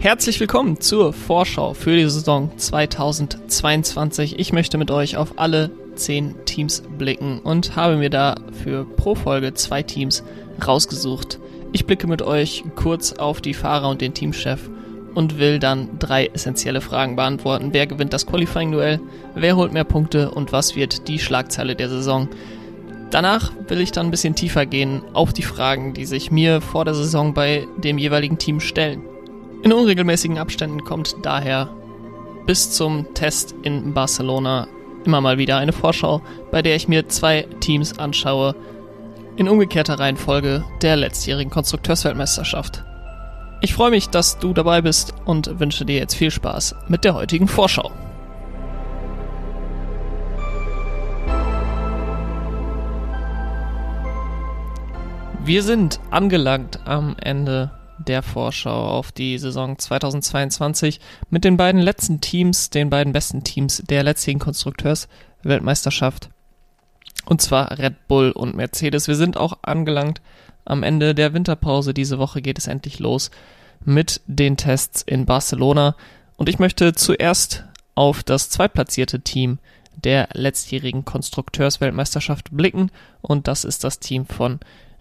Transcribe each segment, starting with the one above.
Herzlich willkommen zur Vorschau für die Saison 2022. Ich möchte mit euch auf alle 10 Teams blicken und habe mir da für pro Folge zwei Teams rausgesucht. Ich blicke mit euch kurz auf die Fahrer und den Teamchef und will dann drei essentielle Fragen beantworten. Wer gewinnt das Qualifying-Duell? Wer holt mehr Punkte? Und was wird die Schlagzeile der Saison? Danach will ich dann ein bisschen tiefer gehen auf die Fragen, die sich mir vor der Saison bei dem jeweiligen Team stellen. In unregelmäßigen Abständen kommt daher bis zum Test in Barcelona immer mal wieder eine Vorschau, bei der ich mir zwei Teams anschaue, in umgekehrter Reihenfolge der letztjährigen Konstrukteursweltmeisterschaft. Ich freue mich, dass du dabei bist und wünsche dir jetzt viel Spaß mit der heutigen Vorschau. Wir sind angelangt am Ende der Vorschau auf die Saison 2022 mit den beiden letzten Teams, den beiden besten Teams der letzten Konstrukteursweltmeisterschaft. Und zwar Red Bull und Mercedes. Wir sind auch angelangt am Ende der Winterpause. Diese Woche geht es endlich los mit den Tests in Barcelona. Und ich möchte zuerst auf das zweitplatzierte Team der letztjährigen Konstrukteursweltmeisterschaft blicken. Und das ist das Team von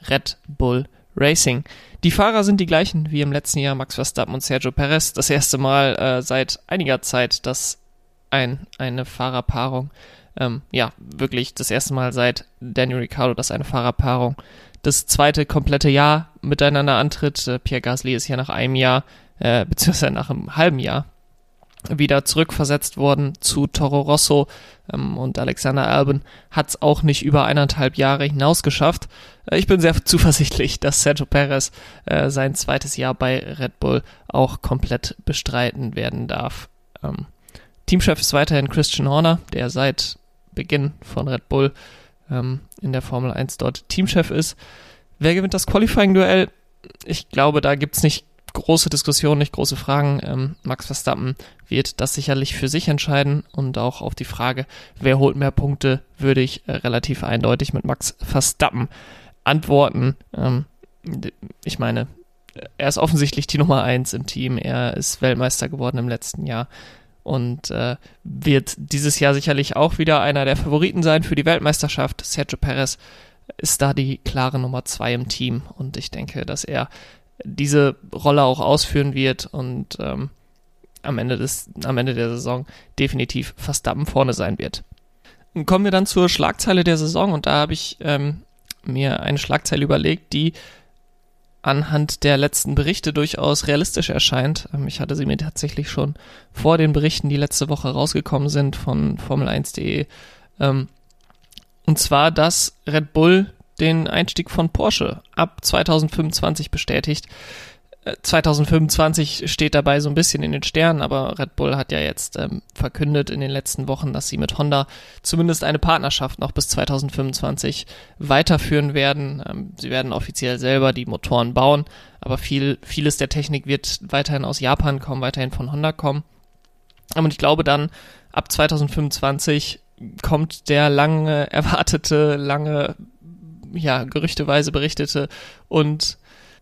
Red Bull Racing. Die Fahrer sind die gleichen wie im letzten Jahr, Max Verstappen und Sergio Perez. Das erste Mal äh, seit einiger Zeit, dass ein, eine Fahrerpaarung, ähm, ja, wirklich das erste Mal seit Daniel Ricciardo, dass eine Fahrerpaarung das zweite komplette Jahr miteinander antritt. Äh, Pierre Gasly ist ja nach einem Jahr, äh, beziehungsweise nach einem halben Jahr wieder zurückversetzt worden zu Toro Rosso ähm, und Alexander Albon hat es auch nicht über eineinhalb Jahre hinaus geschafft. Äh, ich bin sehr zuversichtlich, dass Sergio Perez äh, sein zweites Jahr bei Red Bull auch komplett bestreiten werden darf. Ähm, Teamchef ist weiterhin Christian Horner, der seit Beginn von Red Bull ähm, in der Formel 1 dort Teamchef ist. Wer gewinnt das Qualifying-Duell? Ich glaube, da gibt's nicht große Diskussion, nicht große Fragen. Ähm, Max Verstappen wird das sicherlich für sich entscheiden und auch auf die Frage, wer holt mehr Punkte, würde ich äh, relativ eindeutig mit Max Verstappen antworten. Ähm, ich meine, er ist offensichtlich die Nummer eins im Team. Er ist Weltmeister geworden im letzten Jahr und äh, wird dieses Jahr sicherlich auch wieder einer der Favoriten sein für die Weltmeisterschaft. Sergio Perez ist da die klare Nummer zwei im Team und ich denke, dass er diese Rolle auch ausführen wird und ähm, am Ende des, am Ende der Saison definitiv Verstappen vorne sein wird. kommen wir dann zur Schlagzeile der Saison und da habe ich ähm, mir eine Schlagzeile überlegt, die anhand der letzten Berichte durchaus realistisch erscheint. Ähm, ich hatte sie mir tatsächlich schon vor den Berichten, die letzte Woche rausgekommen sind von Formel1.de. Ähm, und zwar, dass Red Bull den Einstieg von Porsche ab 2025 bestätigt. 2025 äh, steht dabei so ein bisschen in den Sternen, aber Red Bull hat ja jetzt ähm, verkündet in den letzten Wochen, dass sie mit Honda zumindest eine Partnerschaft noch bis 2025 weiterführen werden. Ähm, sie werden offiziell selber die Motoren bauen, aber viel, vieles der Technik wird weiterhin aus Japan kommen, weiterhin von Honda kommen. Und ich glaube dann, ab 2025 kommt der lange erwartete, lange ja, gerüchteweise berichtete und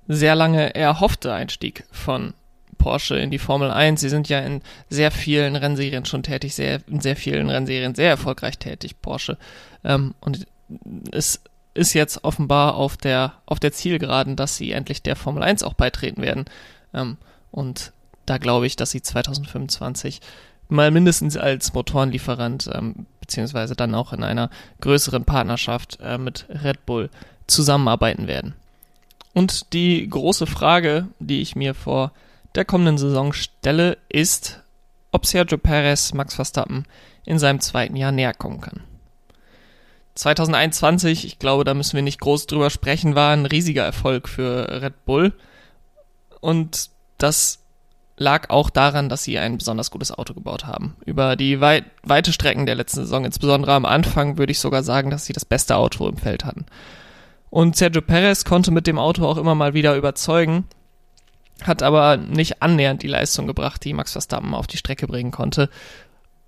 sehr lange erhoffte Einstieg von Porsche in die Formel 1. Sie sind ja in sehr vielen Rennserien schon tätig, sehr, in sehr vielen Rennserien sehr erfolgreich tätig, Porsche. Ähm, und es ist jetzt offenbar auf der, auf der Zielgeraden, dass sie endlich der Formel 1 auch beitreten werden. Ähm, und da glaube ich, dass sie 2025 mal mindestens als Motorenlieferant ähm, beziehungsweise dann auch in einer größeren Partnerschaft äh, mit Red Bull zusammenarbeiten werden. Und die große Frage, die ich mir vor der kommenden Saison stelle, ist, ob Sergio Perez Max Verstappen in seinem zweiten Jahr näher kommen kann. 2021, ich glaube, da müssen wir nicht groß drüber sprechen, war ein riesiger Erfolg für Red Bull. Und das lag auch daran, dass sie ein besonders gutes Auto gebaut haben. Über die weit, weite Strecken der letzten Saison, insbesondere am Anfang, würde ich sogar sagen, dass sie das beste Auto im Feld hatten. Und Sergio Perez konnte mit dem Auto auch immer mal wieder überzeugen, hat aber nicht annähernd die Leistung gebracht, die Max Verstappen auf die Strecke bringen konnte.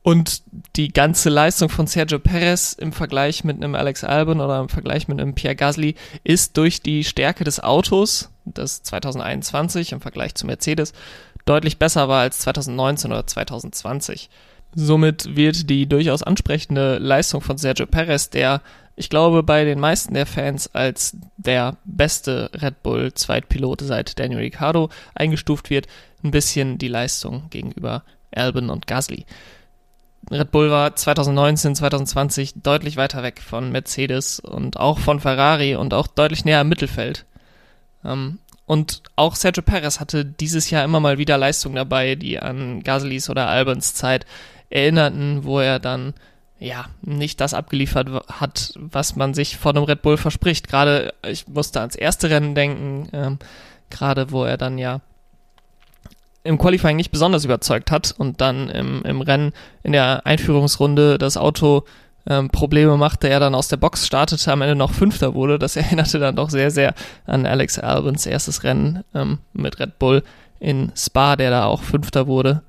Und die ganze Leistung von Sergio Perez im Vergleich mit einem Alex Albon oder im Vergleich mit einem Pierre Gasly ist durch die Stärke des Autos das 2021 im Vergleich zu Mercedes deutlich besser war als 2019 oder 2020. Somit wird die durchaus ansprechende Leistung von Sergio Perez, der ich glaube bei den meisten der Fans als der beste Red Bull Zweitpilot seit Daniel Ricciardo eingestuft wird, ein bisschen die Leistung gegenüber Albon und Gasly. Red Bull war 2019, 2020 deutlich weiter weg von Mercedes und auch von Ferrari und auch deutlich näher im Mittelfeld. Ähm, und auch Sergio Perez hatte dieses Jahr immer mal wieder Leistungen dabei, die an Gaslys oder Albons Zeit erinnerten, wo er dann ja nicht das abgeliefert hat, was man sich von einem Red Bull verspricht. Gerade ich musste ans erste Rennen denken, ähm, gerade wo er dann ja im Qualifying nicht besonders überzeugt hat und dann im, im Rennen in der Einführungsrunde das Auto ähm, Probleme machte, er dann aus der Box startete, am Ende noch Fünfter wurde. Das erinnerte dann doch sehr, sehr an Alex Albons erstes Rennen ähm, mit Red Bull in Spa, der da auch Fünfter wurde.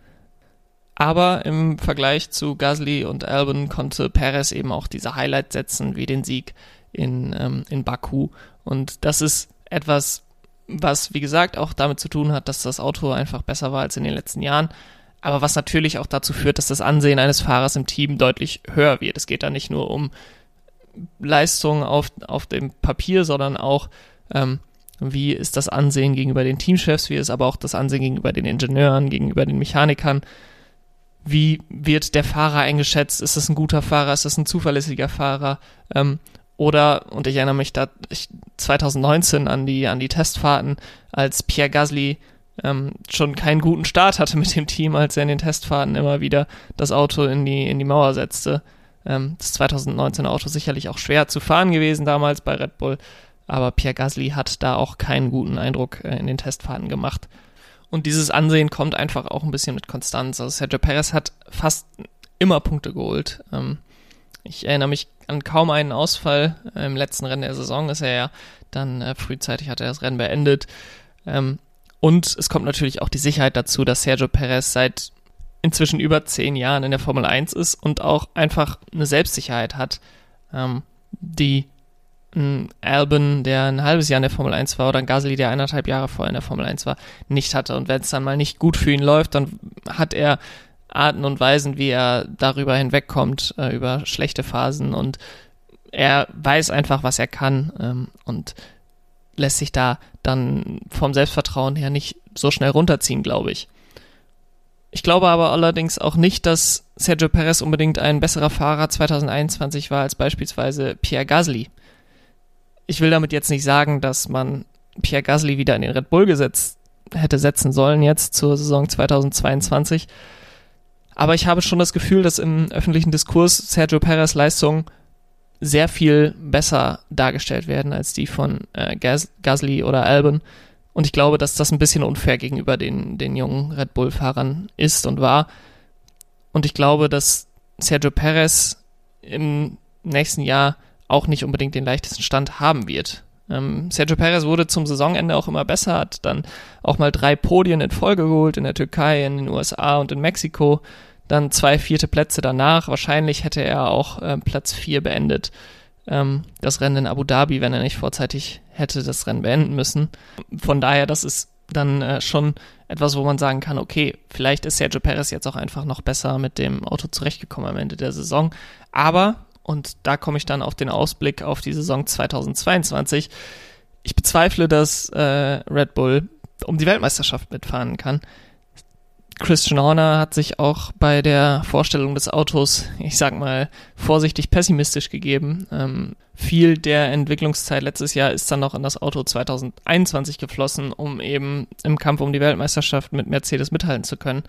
Aber im Vergleich zu Gasly und Albon konnte Perez eben auch diese Highlights setzen, wie den Sieg in, ähm, in Baku. Und das ist etwas, was wie gesagt auch damit zu tun hat, dass das Auto einfach besser war als in den letzten Jahren, aber was natürlich auch dazu führt, dass das Ansehen eines Fahrers im Team deutlich höher wird. Es geht da nicht nur um Leistung auf, auf dem Papier, sondern auch, ähm, wie ist das Ansehen gegenüber den Teamchefs, wie ist aber auch das Ansehen gegenüber den Ingenieuren, gegenüber den Mechanikern. Wie wird der Fahrer eingeschätzt? Ist das ein guter Fahrer? Ist das ein zuverlässiger Fahrer? Ähm, oder, und ich erinnere mich da ich, 2019 an die, an die Testfahrten, als Pierre Gasly ähm, schon keinen guten Start hatte mit dem Team, als er in den Testfahrten immer wieder das Auto in die, in die Mauer setzte. Ähm, das 2019 Auto sicherlich auch schwer zu fahren gewesen damals bei Red Bull, aber Pierre Gasly hat da auch keinen guten Eindruck äh, in den Testfahrten gemacht. Und dieses Ansehen kommt einfach auch ein bisschen mit Konstanz. Also Sergio Perez hat fast immer Punkte geholt. Ähm, ich erinnere mich an kaum einen Ausfall. Im letzten Rennen der Saison ist er ja dann äh, frühzeitig hat er das Rennen beendet. Ähm, und es kommt natürlich auch die Sicherheit dazu, dass Sergio Perez seit inzwischen über zehn Jahren in der Formel 1 ist und auch einfach eine Selbstsicherheit hat, ähm, die ein Albon, der ein halbes Jahr in der Formel 1 war, oder ein Gasly, der eineinhalb Jahre vorher in der Formel 1 war, nicht hatte. Und wenn es dann mal nicht gut für ihn läuft, dann hat er Arten und Weisen, wie er darüber hinwegkommt, äh, über schlechte Phasen und er weiß einfach, was er kann ähm, und lässt sich da dann vom Selbstvertrauen her nicht so schnell runterziehen, glaube ich. Ich glaube aber allerdings auch nicht, dass Sergio Perez unbedingt ein besserer Fahrer 2021 war als beispielsweise Pierre Gasly. Ich will damit jetzt nicht sagen, dass man Pierre Gasly wieder in den Red Bull gesetzt hätte setzen sollen jetzt zur Saison 2022. Aber ich habe schon das Gefühl, dass im öffentlichen Diskurs Sergio Perez Leistungen sehr viel besser dargestellt werden als die von äh, Gas Gasly oder Albon. Und ich glaube, dass das ein bisschen unfair gegenüber den, den jungen Red Bull-Fahrern ist und war. Und ich glaube, dass Sergio Perez im nächsten Jahr auch nicht unbedingt den leichtesten Stand haben wird. Ähm, Sergio Perez wurde zum Saisonende auch immer besser, hat dann auch mal drei Podien in Folge geholt in der Türkei, in den USA und in Mexiko dann zwei vierte Plätze danach. Wahrscheinlich hätte er auch äh, Platz vier beendet. Ähm, das Rennen in Abu Dhabi, wenn er nicht vorzeitig hätte das Rennen beenden müssen. Von daher, das ist dann äh, schon etwas, wo man sagen kann, okay, vielleicht ist Sergio Perez jetzt auch einfach noch besser mit dem Auto zurechtgekommen am Ende der Saison. Aber, und da komme ich dann auf den Ausblick auf die Saison 2022, ich bezweifle, dass äh, Red Bull um die Weltmeisterschaft mitfahren kann. Christian Horner hat sich auch bei der Vorstellung des Autos, ich sag mal, vorsichtig pessimistisch gegeben. Ähm, viel der Entwicklungszeit letztes Jahr ist dann noch in das Auto 2021 geflossen, um eben im Kampf um die Weltmeisterschaft mit Mercedes mithalten zu können.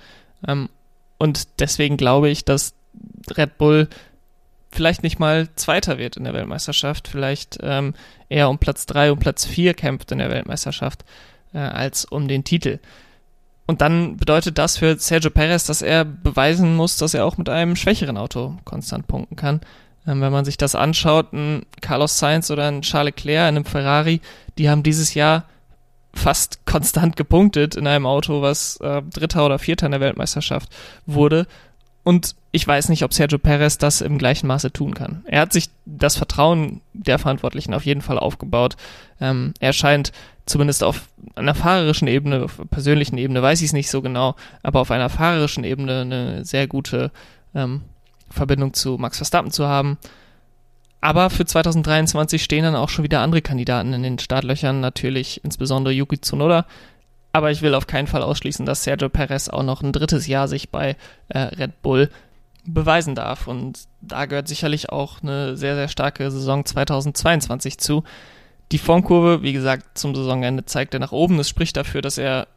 Ähm, und deswegen glaube ich, dass Red Bull vielleicht nicht mal Zweiter wird in der Weltmeisterschaft, vielleicht ähm, eher um Platz drei, um Platz vier kämpft in der Weltmeisterschaft, äh, als um den Titel. Und dann bedeutet das für Sergio Perez, dass er beweisen muss, dass er auch mit einem schwächeren Auto konstant punkten kann. Ähm, wenn man sich das anschaut, ein Carlos Sainz oder ein Charles Leclerc in einem Ferrari, die haben dieses Jahr fast konstant gepunktet in einem Auto, was äh, Dritter oder Vierter in der Weltmeisterschaft wurde. Und ich weiß nicht, ob Sergio Perez das im gleichen Maße tun kann. Er hat sich das Vertrauen der Verantwortlichen auf jeden Fall aufgebaut. Ähm, er scheint zumindest auf einer fahrerischen Ebene, auf einer persönlichen Ebene, weiß ich es nicht so genau, aber auf einer fahrerischen Ebene eine sehr gute ähm, Verbindung zu Max Verstappen zu haben. Aber für 2023 stehen dann auch schon wieder andere Kandidaten in den Startlöchern, natürlich insbesondere Yuki Tsunoda. Aber ich will auf keinen Fall ausschließen, dass Sergio Perez auch noch ein drittes Jahr sich bei äh, Red Bull beweisen darf. Und da gehört sicherlich auch eine sehr, sehr starke Saison 2022 zu. Die Formkurve, wie gesagt, zum Saisonende zeigt er nach oben. Das spricht dafür, dass er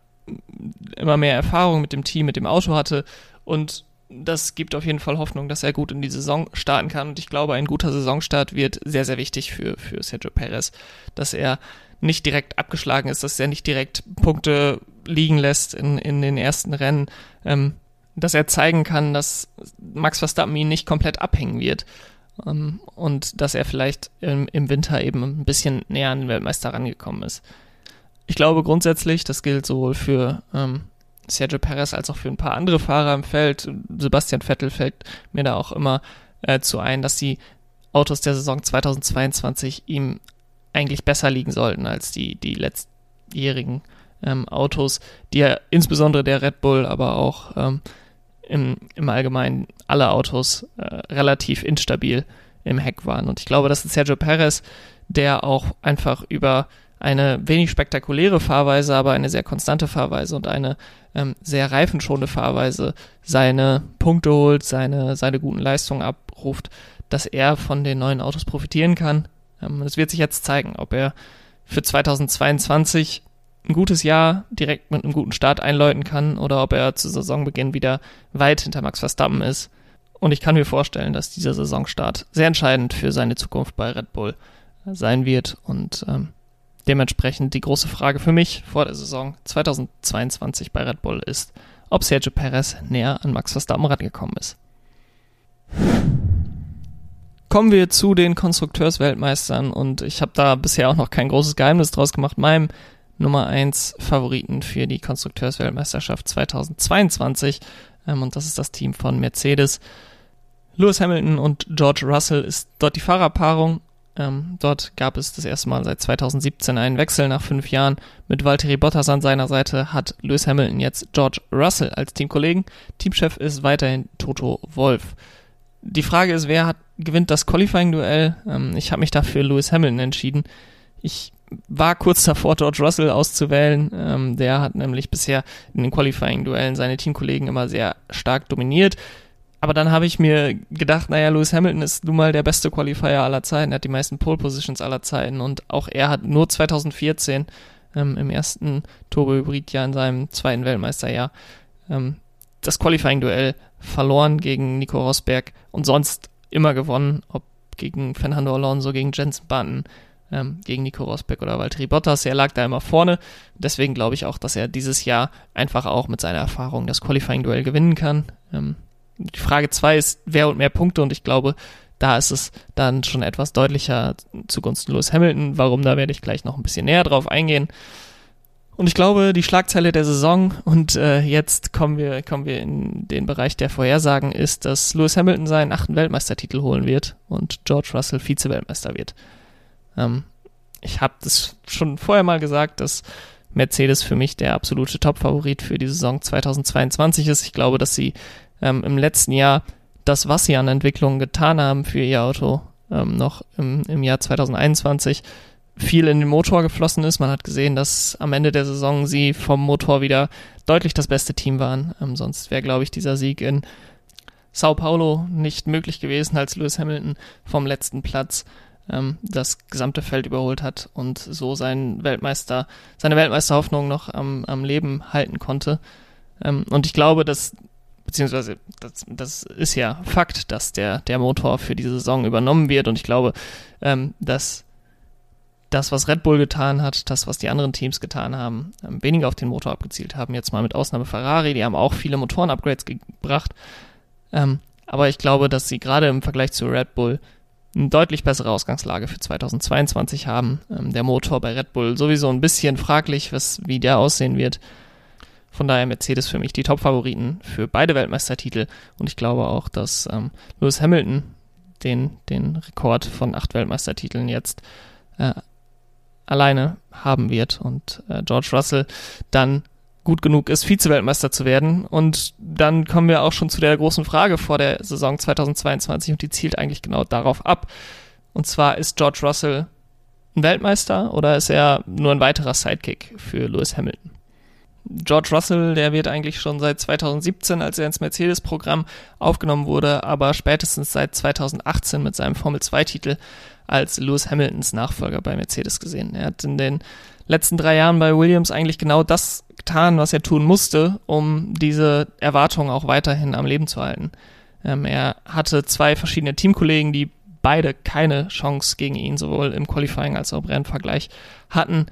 immer mehr Erfahrung mit dem Team, mit dem Auto hatte und das gibt auf jeden Fall Hoffnung, dass er gut in die Saison starten kann. Und ich glaube, ein guter Saisonstart wird sehr, sehr wichtig für, für Sergio Perez, dass er nicht direkt abgeschlagen ist, dass er nicht direkt Punkte liegen lässt in, in den ersten Rennen, ähm, dass er zeigen kann, dass Max Verstappen ihn nicht komplett abhängen wird und dass er vielleicht im, im Winter eben ein bisschen näher an den Weltmeister rangekommen ist. Ich glaube grundsätzlich, das gilt sowohl für ähm, Sergio Perez als auch für ein paar andere Fahrer im Feld. Sebastian Vettel fällt mir da auch immer äh, zu ein, dass die Autos der Saison 2022 ihm eigentlich besser liegen sollten als die, die letztjährigen ähm, Autos, die ja insbesondere der Red Bull, aber auch ähm, im, im Allgemeinen alle Autos äh, relativ instabil im Heck waren. Und ich glaube, dass Sergio Perez, der auch einfach über eine wenig spektakuläre Fahrweise, aber eine sehr konstante Fahrweise und eine ähm, sehr reifenschonende Fahrweise seine Punkte holt, seine, seine guten Leistungen abruft, dass er von den neuen Autos profitieren kann. Ähm, es wird sich jetzt zeigen, ob er für 2022 ein gutes Jahr direkt mit einem guten Start einläuten kann oder ob er zu Saisonbeginn wieder weit hinter Max Verstappen ist. Und ich kann mir vorstellen, dass dieser Saisonstart sehr entscheidend für seine Zukunft bei Red Bull sein wird und ähm, Dementsprechend die große Frage für mich vor der Saison 2022 bei Red Bull ist, ob Sergio Perez näher an Max Verstappen rangekommen ist. Kommen wir zu den Konstrukteursweltmeistern und ich habe da bisher auch noch kein großes Geheimnis draus gemacht. Meinem Nummer 1 Favoriten für die Konstrukteursweltmeisterschaft 2022 ähm, und das ist das Team von Mercedes. Lewis Hamilton und George Russell ist dort die Fahrerpaarung ähm, dort gab es das erste Mal seit 2017 einen Wechsel nach fünf Jahren. Mit Valtteri Bottas an seiner Seite hat Lewis Hamilton jetzt George Russell als Teamkollegen. Teamchef ist weiterhin Toto Wolf. Die Frage ist, wer hat, gewinnt das Qualifying-Duell? Ähm, ich habe mich dafür Lewis Hamilton entschieden. Ich war kurz davor, George Russell auszuwählen. Ähm, der hat nämlich bisher in den Qualifying-Duellen seine Teamkollegen immer sehr stark dominiert. Aber dann habe ich mir gedacht, naja, Lewis Hamilton ist nun mal der beste Qualifier aller Zeiten. Er hat die meisten Pole Positions aller Zeiten und auch er hat nur 2014 ähm, im ersten Turbo-Hybrid-Jahr in seinem zweiten Weltmeisterjahr ähm, das Qualifying-Duell verloren gegen Nico Rosberg und sonst immer gewonnen, ob gegen Fernando Alonso, gegen Jensen Button, ähm, gegen Nico Rosberg oder Valtteri Bottas. Er lag da immer vorne. Deswegen glaube ich auch, dass er dieses Jahr einfach auch mit seiner Erfahrung das Qualifying-Duell gewinnen kann. Ähm, die Frage zwei ist, wer und mehr Punkte und ich glaube, da ist es dann schon etwas deutlicher zugunsten Lewis Hamilton. Warum, da werde ich gleich noch ein bisschen näher drauf eingehen. Und ich glaube, die Schlagzeile der Saison, und äh, jetzt kommen wir, kommen wir in den Bereich der Vorhersagen, ist, dass Lewis Hamilton seinen achten Weltmeistertitel holen wird und George Russell Vize-Weltmeister wird. Ähm, ich habe das schon vorher mal gesagt, dass Mercedes für mich der absolute Top-Favorit für die Saison 2022 ist. Ich glaube, dass sie ähm, im letzten Jahr das, was sie an Entwicklungen getan haben für ihr Auto, ähm, noch im, im Jahr 2021 viel in den Motor geflossen ist. Man hat gesehen, dass am Ende der Saison sie vom Motor wieder deutlich das beste Team waren. Ähm, sonst wäre, glaube ich, dieser Sieg in Sao Paulo nicht möglich gewesen, als Lewis Hamilton vom letzten Platz ähm, das gesamte Feld überholt hat und so seinen Weltmeister, seine Weltmeisterhoffnung noch am, am Leben halten konnte. Ähm, und ich glaube, dass beziehungsweise das, das ist ja Fakt, dass der, der Motor für diese Saison übernommen wird und ich glaube, ähm, dass das, was Red Bull getan hat, das, was die anderen Teams getan haben, ähm, weniger auf den Motor abgezielt haben. Jetzt mal mit Ausnahme Ferrari, die haben auch viele Motoren-Upgrades gebracht. Ähm, aber ich glaube, dass sie gerade im Vergleich zu Red Bull eine deutlich bessere Ausgangslage für 2022 haben. Ähm, der Motor bei Red Bull sowieso ein bisschen fraglich, was, wie der aussehen wird. Von daher Mercedes für mich die Top-Favoriten für beide Weltmeistertitel. Und ich glaube auch, dass ähm, Lewis Hamilton den, den Rekord von acht Weltmeistertiteln jetzt äh, alleine haben wird und äh, George Russell dann gut genug ist, Vize-Weltmeister zu werden. Und dann kommen wir auch schon zu der großen Frage vor der Saison 2022 und die zielt eigentlich genau darauf ab. Und zwar ist George Russell ein Weltmeister oder ist er nur ein weiterer Sidekick für Lewis Hamilton? George Russell, der wird eigentlich schon seit 2017, als er ins Mercedes-Programm aufgenommen wurde, aber spätestens seit 2018 mit seinem Formel-2-Titel als Lewis Hamiltons Nachfolger bei Mercedes gesehen. Er hat in den letzten drei Jahren bei Williams eigentlich genau das getan, was er tun musste, um diese Erwartungen auch weiterhin am Leben zu halten. Ähm, er hatte zwei verschiedene Teamkollegen, die beide keine Chance gegen ihn, sowohl im Qualifying als auch im Rennvergleich hatten.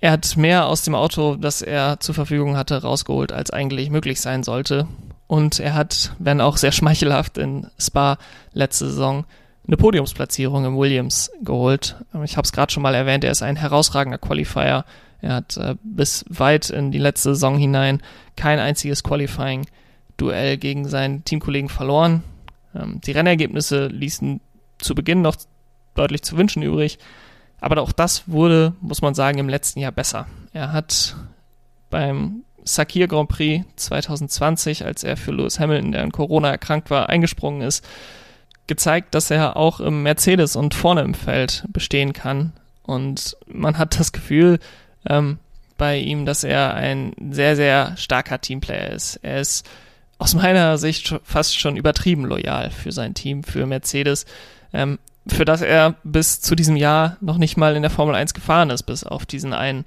Er hat mehr aus dem Auto, das er zur Verfügung hatte, rausgeholt, als eigentlich möglich sein sollte. Und er hat, wenn auch sehr schmeichelhaft in Spa letzte Saison, eine Podiumsplatzierung im Williams geholt. Ich habe es gerade schon mal erwähnt, er ist ein herausragender Qualifier. Er hat äh, bis weit in die letzte Saison hinein kein einziges Qualifying-Duell gegen seinen Teamkollegen verloren. Ähm, die Rennergebnisse ließen zu Beginn noch deutlich zu wünschen übrig. Aber auch das wurde, muss man sagen, im letzten Jahr besser. Er hat beim Sakir Grand Prix 2020, als er für Lewis Hamilton, der an Corona erkrankt war, eingesprungen ist, gezeigt, dass er auch im Mercedes und vorne im Feld bestehen kann. Und man hat das Gefühl ähm, bei ihm, dass er ein sehr, sehr starker Teamplayer ist. Er ist aus meiner Sicht fast schon übertrieben loyal für sein Team, für Mercedes, ähm, für das er bis zu diesem Jahr noch nicht mal in der Formel 1 gefahren ist, bis auf diesen einen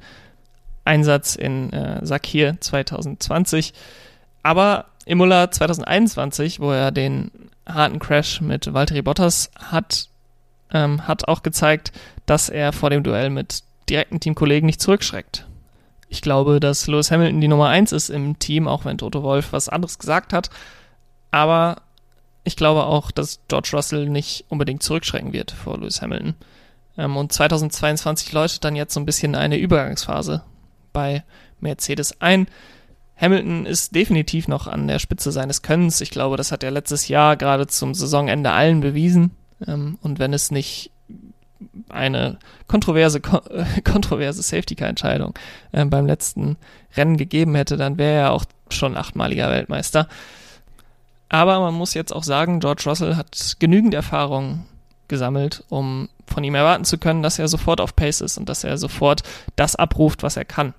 Einsatz in äh, Sakir 2020. Aber Imola 2021, wo er den harten Crash mit Valtteri Bottas hat, ähm, hat auch gezeigt, dass er vor dem Duell mit direkten Teamkollegen nicht zurückschreckt. Ich glaube, dass Lewis Hamilton die Nummer eins ist im Team, auch wenn Toto Wolf was anderes gesagt hat. Aber ich glaube auch, dass George Russell nicht unbedingt zurückschrecken wird vor Lewis Hamilton. Ähm, und 2022 läutet dann jetzt so ein bisschen eine Übergangsphase bei Mercedes ein. Hamilton ist definitiv noch an der Spitze seines Könnens. Ich glaube, das hat er letztes Jahr gerade zum Saisonende allen bewiesen. Ähm, und wenn es nicht eine kontroverse, kontroverse Safety-Car-Entscheidung äh, beim letzten Rennen gegeben hätte, dann wäre er auch schon achtmaliger Weltmeister. Aber man muss jetzt auch sagen, George Russell hat genügend Erfahrung gesammelt, um von ihm erwarten zu können, dass er sofort auf Pace ist und dass er sofort das abruft, was er kann.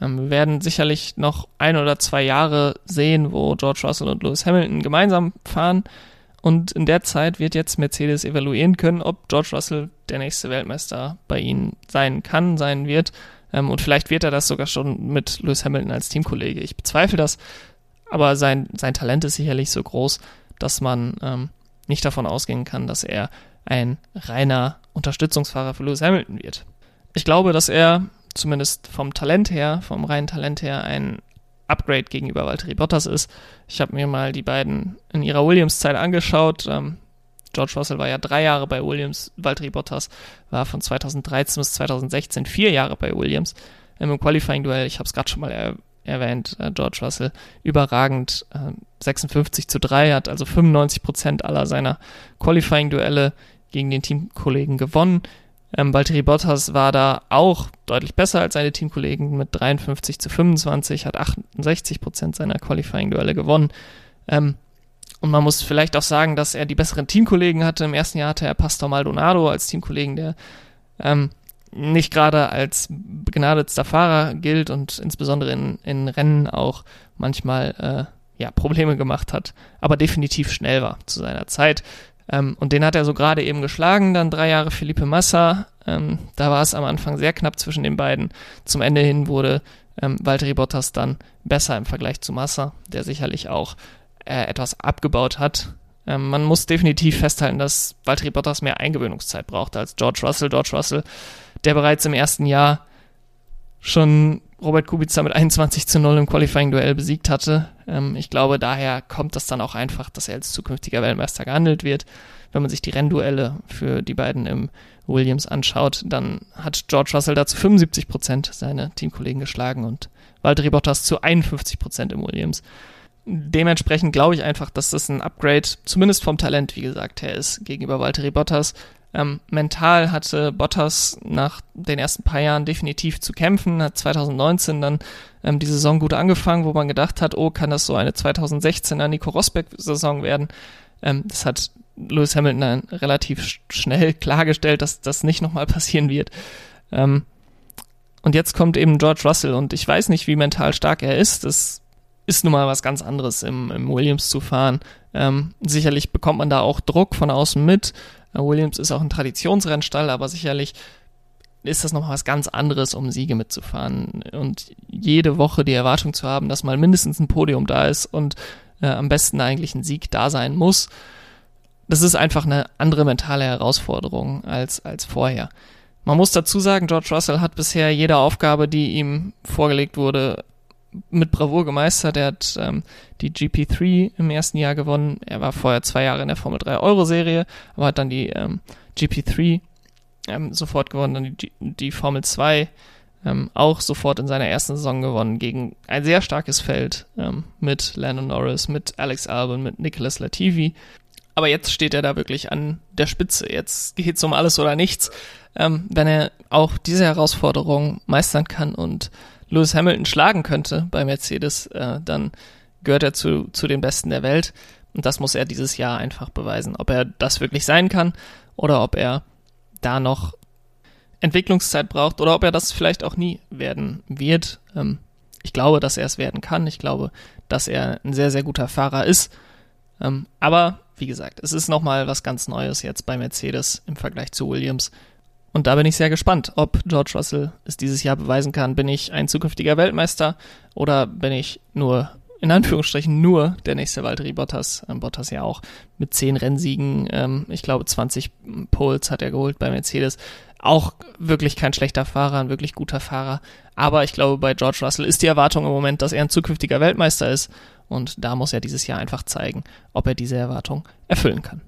Ähm, wir werden sicherlich noch ein oder zwei Jahre sehen, wo George Russell und Lewis Hamilton gemeinsam fahren. Und in der Zeit wird jetzt Mercedes evaluieren können, ob George Russell der nächste Weltmeister bei ihnen sein kann, sein wird. Ähm, und vielleicht wird er das sogar schon mit Lewis Hamilton als Teamkollege. Ich bezweifle das, aber sein, sein Talent ist sicherlich so groß, dass man ähm, nicht davon ausgehen kann, dass er ein reiner Unterstützungsfahrer für Lewis Hamilton wird. Ich glaube, dass er zumindest vom Talent her, vom reinen Talent her, ein Upgrade gegenüber Valtteri Bottas ist. Ich habe mir mal die beiden in ihrer Williams-Zeit angeschaut. Ähm, George Russell war ja drei Jahre bei Williams, Valtteri Bottas war von 2013 bis 2016 vier Jahre bei Williams. Im Qualifying-Duell, ich habe es gerade schon mal er erwähnt, äh, George Russell überragend äh, 56 zu 3, hat also 95 Prozent aller seiner Qualifying-Duelle gegen den Teamkollegen gewonnen. Ähm, Valtteri Bottas war da auch deutlich besser als seine Teamkollegen mit 53 zu 25, hat 68 Prozent seiner Qualifying-Duelle gewonnen. Ähm, und man muss vielleicht auch sagen, dass er die besseren Teamkollegen hatte. Im ersten Jahr hatte er Pastor Maldonado als Teamkollegen, der ähm, nicht gerade als begnadetster Fahrer gilt und insbesondere in, in Rennen auch manchmal äh, ja, Probleme gemacht hat, aber definitiv schnell war zu seiner Zeit. Ähm, und den hat er so gerade eben geschlagen, dann drei Jahre Felipe Massa. Ähm, da war es am Anfang sehr knapp zwischen den beiden. Zum Ende hin wurde ähm, Valtteri Bottas dann besser im Vergleich zu Massa, der sicherlich auch äh, etwas abgebaut hat. Ähm, man muss definitiv festhalten, dass Valtteri Bottas mehr Eingewöhnungszeit braucht als George Russell. George Russell, der bereits im ersten Jahr schon Robert Kubica mit 21 zu 0 im Qualifying-Duell besiegt hatte. Ähm, ich glaube, daher kommt das dann auch einfach, dass er als zukünftiger Weltmeister gehandelt wird. Wenn man sich die Rennduelle für die beiden im Williams anschaut, dann hat George Russell dazu 75 Prozent seine Teamkollegen geschlagen und Valtteri Bottas zu 51 Prozent im Williams. Dementsprechend glaube ich einfach, dass das ein Upgrade, zumindest vom Talent, wie gesagt, her ist gegenüber Valtteri Bottas. Ähm, mental hatte Bottas nach den ersten paar Jahren definitiv zu kämpfen, hat 2019 dann ähm, die Saison gut angefangen, wo man gedacht hat, oh, kann das so eine 2016er Nico Rosberg-Saison werden. Ähm, das hat Lewis Hamilton dann relativ schnell klargestellt, dass das nicht nochmal passieren wird. Ähm, und jetzt kommt eben George Russell und ich weiß nicht, wie mental stark er ist. Das ist nun mal was ganz anderes, im, im Williams zu fahren. Ähm, sicherlich bekommt man da auch Druck von außen mit. Williams ist auch ein Traditionsrennstall, aber sicherlich ist das nochmal was ganz anderes, um Siege mitzufahren. Und jede Woche die Erwartung zu haben, dass mal mindestens ein Podium da ist und äh, am besten eigentlich ein Sieg da sein muss, das ist einfach eine andere mentale Herausforderung als, als vorher. Man muss dazu sagen, George Russell hat bisher jede Aufgabe, die ihm vorgelegt wurde, mit Bravour gemeistert. Er hat ähm, die GP3 im ersten Jahr gewonnen. Er war vorher zwei Jahre in der Formel 3 Euro-Serie, aber hat dann die ähm, GP3 ähm, sofort gewonnen, dann die, die Formel 2 ähm, auch sofort in seiner ersten Saison gewonnen gegen ein sehr starkes Feld ähm, mit Landon Norris, mit Alex Albon, mit Nicholas Latifi. Aber jetzt steht er da wirklich an der Spitze. Jetzt geht's um alles oder nichts. Ähm, wenn er auch diese Herausforderung meistern kann und Lewis Hamilton schlagen könnte bei Mercedes, äh, dann gehört er zu, zu den Besten der Welt. Und das muss er dieses Jahr einfach beweisen, ob er das wirklich sein kann oder ob er da noch Entwicklungszeit braucht oder ob er das vielleicht auch nie werden wird. Ähm, ich glaube, dass er es werden kann. Ich glaube, dass er ein sehr, sehr guter Fahrer ist. Ähm, aber wie gesagt, es ist nochmal was ganz Neues jetzt bei Mercedes im Vergleich zu Williams. Und da bin ich sehr gespannt, ob George Russell es dieses Jahr beweisen kann. Bin ich ein zukünftiger Weltmeister oder bin ich nur, in Anführungsstrichen, nur der nächste Valtteri Bottas? Ähm, Bottas ja auch mit zehn Rennsiegen, ähm, ich glaube 20 Poles hat er geholt bei Mercedes. Auch wirklich kein schlechter Fahrer, ein wirklich guter Fahrer. Aber ich glaube, bei George Russell ist die Erwartung im Moment, dass er ein zukünftiger Weltmeister ist. Und da muss er dieses Jahr einfach zeigen, ob er diese Erwartung erfüllen kann.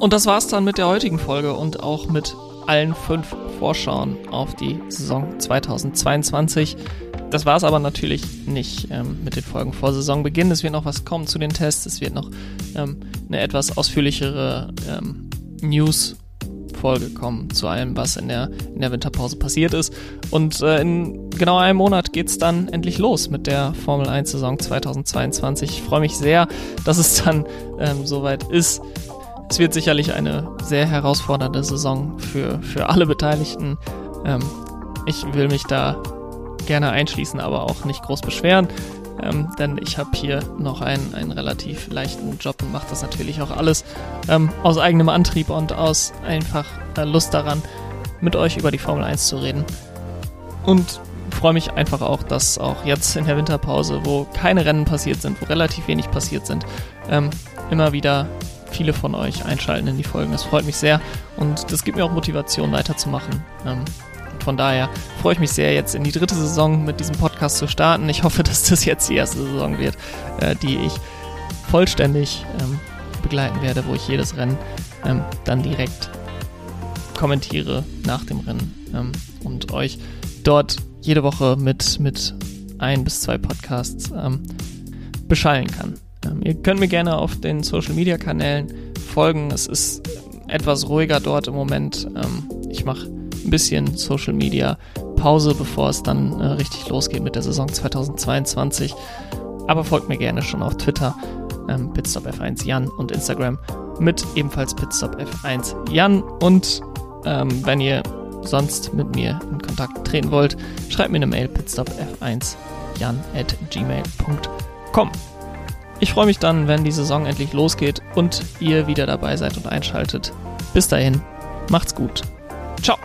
Und das war's dann mit der heutigen Folge und auch mit allen fünf Vorschauen auf die Saison 2022. Das war es aber natürlich nicht ähm, mit den Folgen vor Saisonbeginn. Es wird noch was kommen zu den Tests. Es wird noch ähm, eine etwas ausführlichere ähm, News Folge kommen zu allem, was in der, in der Winterpause passiert ist. Und äh, in genau einem Monat geht's dann endlich los mit der Formel 1 Saison 2022. Ich freue mich sehr, dass es dann ähm, soweit ist. Es wird sicherlich eine sehr herausfordernde Saison für, für alle Beteiligten. Ähm, ich will mich da gerne einschließen, aber auch nicht groß beschweren, ähm, denn ich habe hier noch einen, einen relativ leichten Job und mache das natürlich auch alles ähm, aus eigenem Antrieb und aus einfach äh, Lust daran, mit euch über die Formel 1 zu reden. Und freue mich einfach auch, dass auch jetzt in der Winterpause, wo keine Rennen passiert sind, wo relativ wenig passiert sind, ähm, immer wieder viele von euch einschalten in die Folgen. Das freut mich sehr und das gibt mir auch Motivation weiterzumachen. Ähm, von daher freue ich mich sehr, jetzt in die dritte Saison mit diesem Podcast zu starten. Ich hoffe, dass das jetzt die erste Saison wird, äh, die ich vollständig ähm, begleiten werde, wo ich jedes Rennen ähm, dann direkt kommentiere nach dem Rennen ähm, und euch dort jede Woche mit, mit ein bis zwei Podcasts ähm, beschallen kann. Ähm, ihr könnt mir gerne auf den Social Media Kanälen folgen. Es ist etwas ruhiger dort im Moment. Ähm, ich mache ein bisschen Social Media Pause, bevor es dann äh, richtig losgeht mit der Saison 2022. Aber folgt mir gerne schon auf Twitter, ähm, pitstopf1 Jan und Instagram mit ebenfalls pitstopf1 Jan. Und ähm, wenn ihr sonst mit mir in Kontakt treten wollt, schreibt mir eine Mail pitstopf1 jan at gmail.com. Ich freue mich dann, wenn die Saison endlich losgeht und ihr wieder dabei seid und einschaltet. Bis dahin, macht's gut. Ciao.